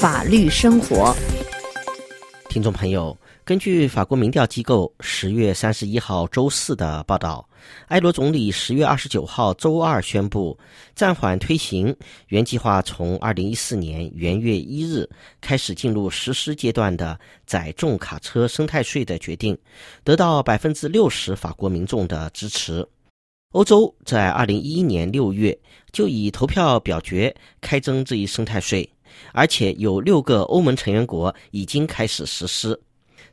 法律生活。听众朋友，根据法国民调机构十月三十一号周四的报道，埃罗总理十月二十九号周二宣布暂缓推行原计划从二零一四年元月一日开始进入实施阶段的载重卡车生态税的决定，得到百分之六十法国民众的支持。欧洲在二零一一年六月就以投票表决开征这一生态税。而且有六个欧盟成员国已经开始实施。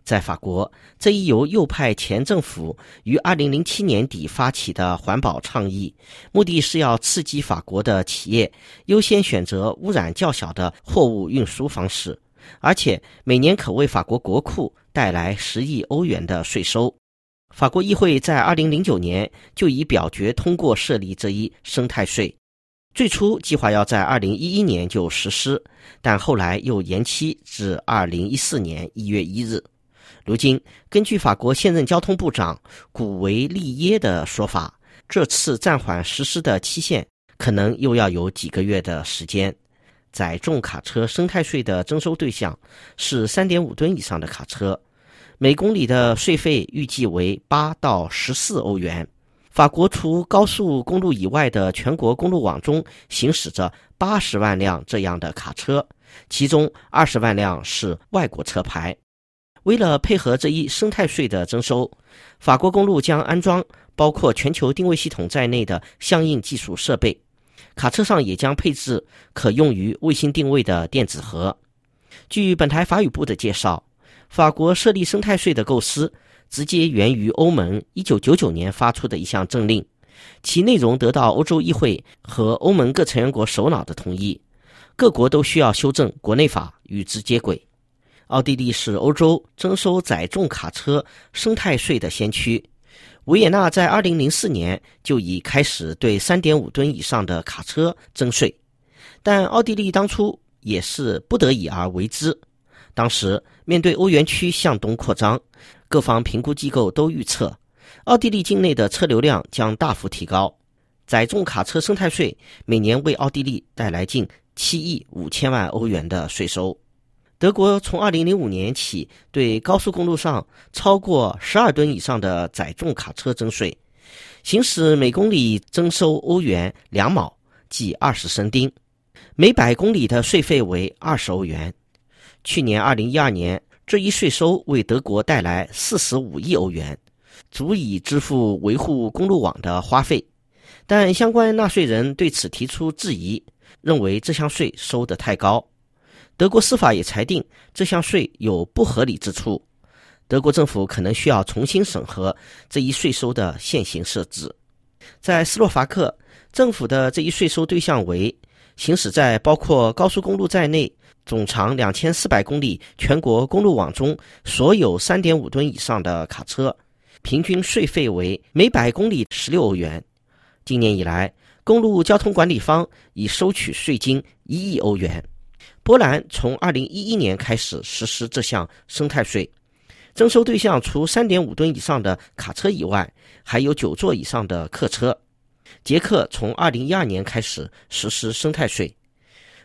在法国，这一由右派前政府于二零零七年底发起的环保倡议，目的是要刺激法国的企业优先选择污染较小的货物运输方式，而且每年可为法国国库带来十亿欧元的税收。法国议会在二零零九年就已表决通过设立这一生态税。最初计划要在二零一一年就实施，但后来又延期至二零一四年一月一日。如今，根据法国现任交通部长古维利耶的说法，这次暂缓实施的期限可能又要有几个月的时间。载重卡车生态税的征收对象是三点五吨以上的卡车，每公里的税费预计为八到十四欧元。法国除高速公路以外的全国公路网中行驶着八十万辆这样的卡车，其中二十万辆是外国车牌。为了配合这一生态税的征收，法国公路将安装包括全球定位系统在内的相应技术设备，卡车上也将配置可用于卫星定位的电子盒。据本台法语部的介绍，法国设立生态税的构思。直接源于欧盟一九九九年发出的一项政令，其内容得到欧洲议会和欧盟各成员国首脑的同意，各国都需要修正国内法与之接轨。奥地利是欧洲征收载重卡车生态税的先驱，维也纳在二零零四年就已开始对三点五吨以上的卡车征税，但奥地利当初也是不得已而为之。当时面对欧元区向东扩张。各方评估机构都预测，奥地利境内的车流量将大幅提高。载重卡车生态税每年为奥地利带来近七亿五千万欧元的税收。德国从二零零五年起对高速公路上超过十二吨以上的载重卡车征税，行驶每公里征收欧元两毛，即二十升丁，每百公里的税费为二十欧元。去年二零一二年。这一税收为德国带来四十五亿欧元，足以支付维护公路网的花费。但相关纳税人对此提出质疑，认为这项税收得太高。德国司法也裁定这项税有不合理之处，德国政府可能需要重新审核这一税收的现行设置。在斯洛伐克，政府的这一税收对象为行驶在包括高速公路在内。总长两千四百公里全国公路网中，所有三点五吨以上的卡车，平均税费为每百公里十六欧元。今年以来，公路交通管理方已收取税金一亿欧元。波兰从二零一一年开始实施这项生态税，征收对象除三点五吨以上的卡车以外，还有九座以上的客车。捷克从二零一二年开始实施生态税。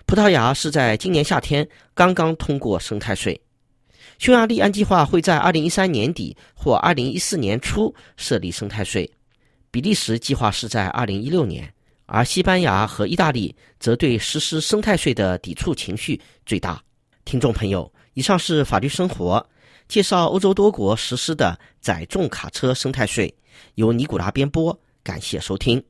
葡萄牙是在今年夏天刚刚通过生态税，匈牙利按计划会在二零一三年底或二零一四年初设立生态税，比利时计划是在二零一六年，而西班牙和意大利则对实施生态税的抵触情绪最大。听众朋友，以上是法律生活介绍欧洲多国实施的载重卡车生态税，由尼古拉编播，感谢收听。